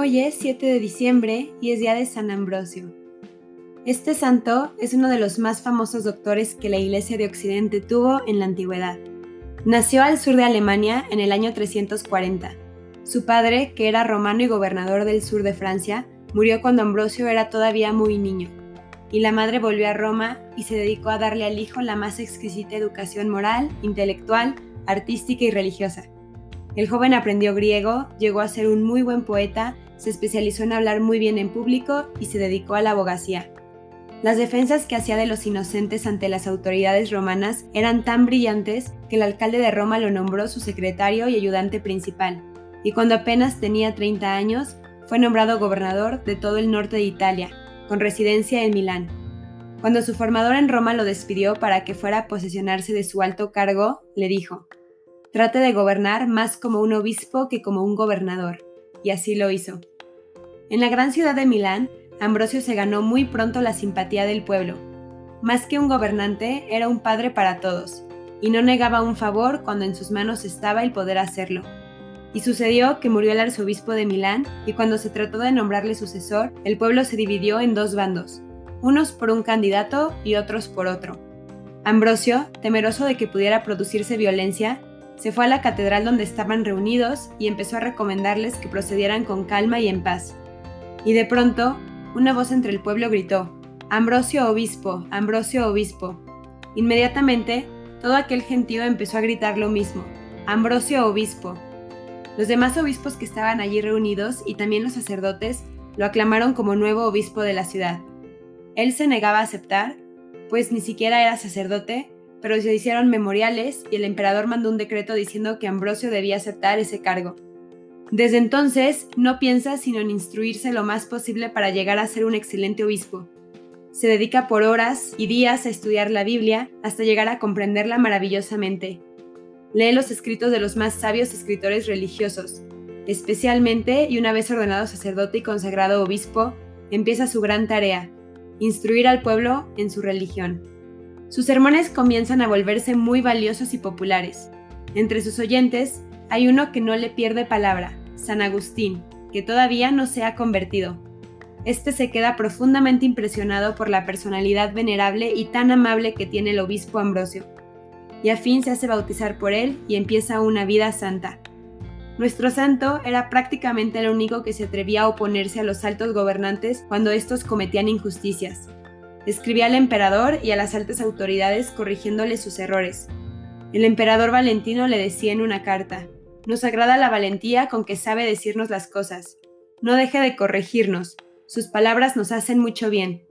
Hoy es 7 de diciembre y es día de San Ambrosio. Este santo es uno de los más famosos doctores que la Iglesia de Occidente tuvo en la antigüedad. Nació al sur de Alemania en el año 340. Su padre, que era romano y gobernador del sur de Francia, murió cuando Ambrosio era todavía muy niño, y la madre volvió a Roma y se dedicó a darle al hijo la más exquisita educación moral, intelectual, artística y religiosa. El joven aprendió griego, llegó a ser un muy buen poeta, se especializó en hablar muy bien en público y se dedicó a la abogacía. Las defensas que hacía de los inocentes ante las autoridades romanas eran tan brillantes que el alcalde de Roma lo nombró su secretario y ayudante principal, y cuando apenas tenía 30 años, fue nombrado gobernador de todo el norte de Italia, con residencia en Milán. Cuando su formador en Roma lo despidió para que fuera a posesionarse de su alto cargo, le dijo, Trate de gobernar más como un obispo que como un gobernador, y así lo hizo. En la gran ciudad de Milán, Ambrosio se ganó muy pronto la simpatía del pueblo. Más que un gobernante, era un padre para todos, y no negaba un favor cuando en sus manos estaba el poder hacerlo. Y sucedió que murió el arzobispo de Milán, y cuando se trató de nombrarle sucesor, el pueblo se dividió en dos bandos, unos por un candidato y otros por otro. Ambrosio, temeroso de que pudiera producirse violencia, se fue a la catedral donde estaban reunidos y empezó a recomendarles que procedieran con calma y en paz. Y de pronto, una voz entre el pueblo gritó, Ambrosio Obispo, Ambrosio Obispo. Inmediatamente, todo aquel gentío empezó a gritar lo mismo, Ambrosio Obispo. Los demás obispos que estaban allí reunidos y también los sacerdotes lo aclamaron como nuevo obispo de la ciudad. Él se negaba a aceptar, pues ni siquiera era sacerdote, pero se hicieron memoriales y el emperador mandó un decreto diciendo que Ambrosio debía aceptar ese cargo. Desde entonces no piensa sino en instruirse lo más posible para llegar a ser un excelente obispo. Se dedica por horas y días a estudiar la Biblia hasta llegar a comprenderla maravillosamente. Lee los escritos de los más sabios escritores religiosos. Especialmente, y una vez ordenado sacerdote y consagrado obispo, empieza su gran tarea, instruir al pueblo en su religión. Sus sermones comienzan a volverse muy valiosos y populares. Entre sus oyentes hay uno que no le pierde palabra, San Agustín, que todavía no se ha convertido. Este se queda profundamente impresionado por la personalidad venerable y tan amable que tiene el obispo Ambrosio, y a fin se hace bautizar por él y empieza una vida santa. Nuestro santo era prácticamente el único que se atrevía a oponerse a los altos gobernantes cuando estos cometían injusticias. Escribía al emperador y a las altas autoridades corrigiéndole sus errores. El emperador Valentino le decía en una carta, Nos agrada la valentía con que sabe decirnos las cosas. No deje de corregirnos. Sus palabras nos hacen mucho bien.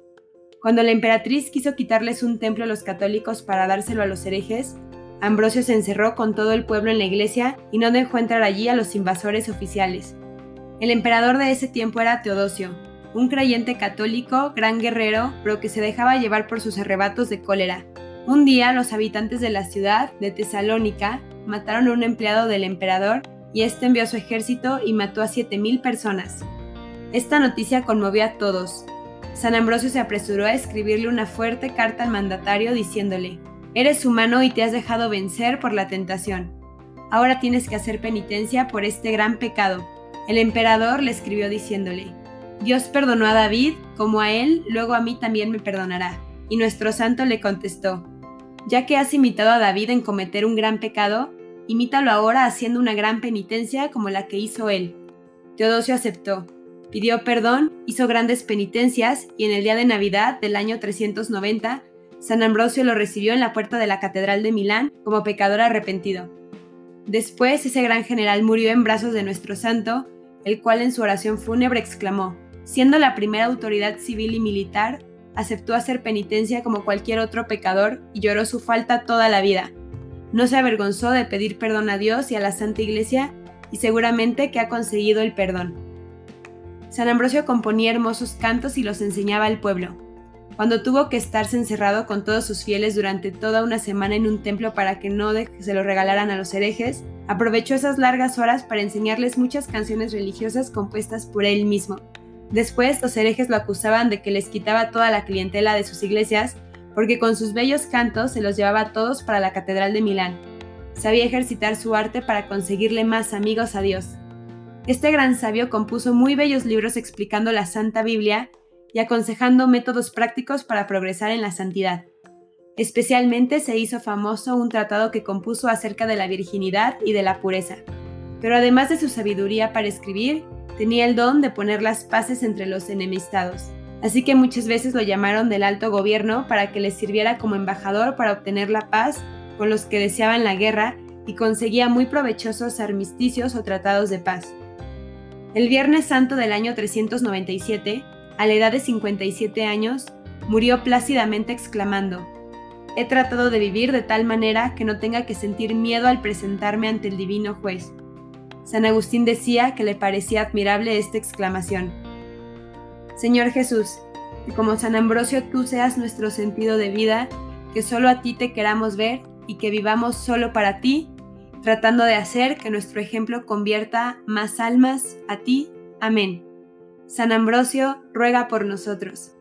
Cuando la emperatriz quiso quitarles un templo a los católicos para dárselo a los herejes, Ambrosio se encerró con todo el pueblo en la iglesia y no dejó entrar allí a los invasores oficiales. El emperador de ese tiempo era Teodosio, un creyente católico, gran guerrero, pero que se dejaba llevar por sus arrebatos de cólera. Un día los habitantes de la ciudad de Tesalónica mataron a un empleado del emperador y este envió a su ejército y mató a 7.000 personas. Esta noticia conmovió a todos. San Ambrosio se apresuró a escribirle una fuerte carta al mandatario diciéndole, Eres humano y te has dejado vencer por la tentación. Ahora tienes que hacer penitencia por este gran pecado. El emperador le escribió diciéndole, Dios perdonó a David, como a él, luego a mí también me perdonará. Y nuestro santo le contestó, ya que has imitado a David en cometer un gran pecado, imítalo ahora haciendo una gran penitencia como la que hizo él. Teodosio aceptó, pidió perdón, hizo grandes penitencias y en el día de Navidad del año 390, San Ambrosio lo recibió en la puerta de la Catedral de Milán como pecador arrepentido. Después ese gran general murió en brazos de nuestro santo, el cual en su oración fúnebre exclamó, Siendo la primera autoridad civil y militar, aceptó hacer penitencia como cualquier otro pecador y lloró su falta toda la vida. No se avergonzó de pedir perdón a Dios y a la Santa Iglesia y seguramente que ha conseguido el perdón. San Ambrosio componía hermosos cantos y los enseñaba al pueblo. Cuando tuvo que estarse encerrado con todos sus fieles durante toda una semana en un templo para que no se lo regalaran a los herejes, aprovechó esas largas horas para enseñarles muchas canciones religiosas compuestas por él mismo. Después los herejes lo acusaban de que les quitaba toda la clientela de sus iglesias porque con sus bellos cantos se los llevaba a todos para la Catedral de Milán. Sabía ejercitar su arte para conseguirle más amigos a Dios. Este gran sabio compuso muy bellos libros explicando la Santa Biblia y aconsejando métodos prácticos para progresar en la santidad. Especialmente se hizo famoso un tratado que compuso acerca de la virginidad y de la pureza. Pero además de su sabiduría para escribir, tenía el don de poner las paces entre los enemistados. Así que muchas veces lo llamaron del alto gobierno para que les sirviera como embajador para obtener la paz con los que deseaban la guerra y conseguía muy provechosos armisticios o tratados de paz. El Viernes Santo del año 397, a la edad de 57 años, murió plácidamente exclamando, He tratado de vivir de tal manera que no tenga que sentir miedo al presentarme ante el divino juez. San Agustín decía que le parecía admirable esta exclamación. Señor Jesús, que como San Ambrosio tú seas nuestro sentido de vida, que solo a ti te queramos ver y que vivamos solo para ti, tratando de hacer que nuestro ejemplo convierta más almas a ti. Amén. San Ambrosio ruega por nosotros.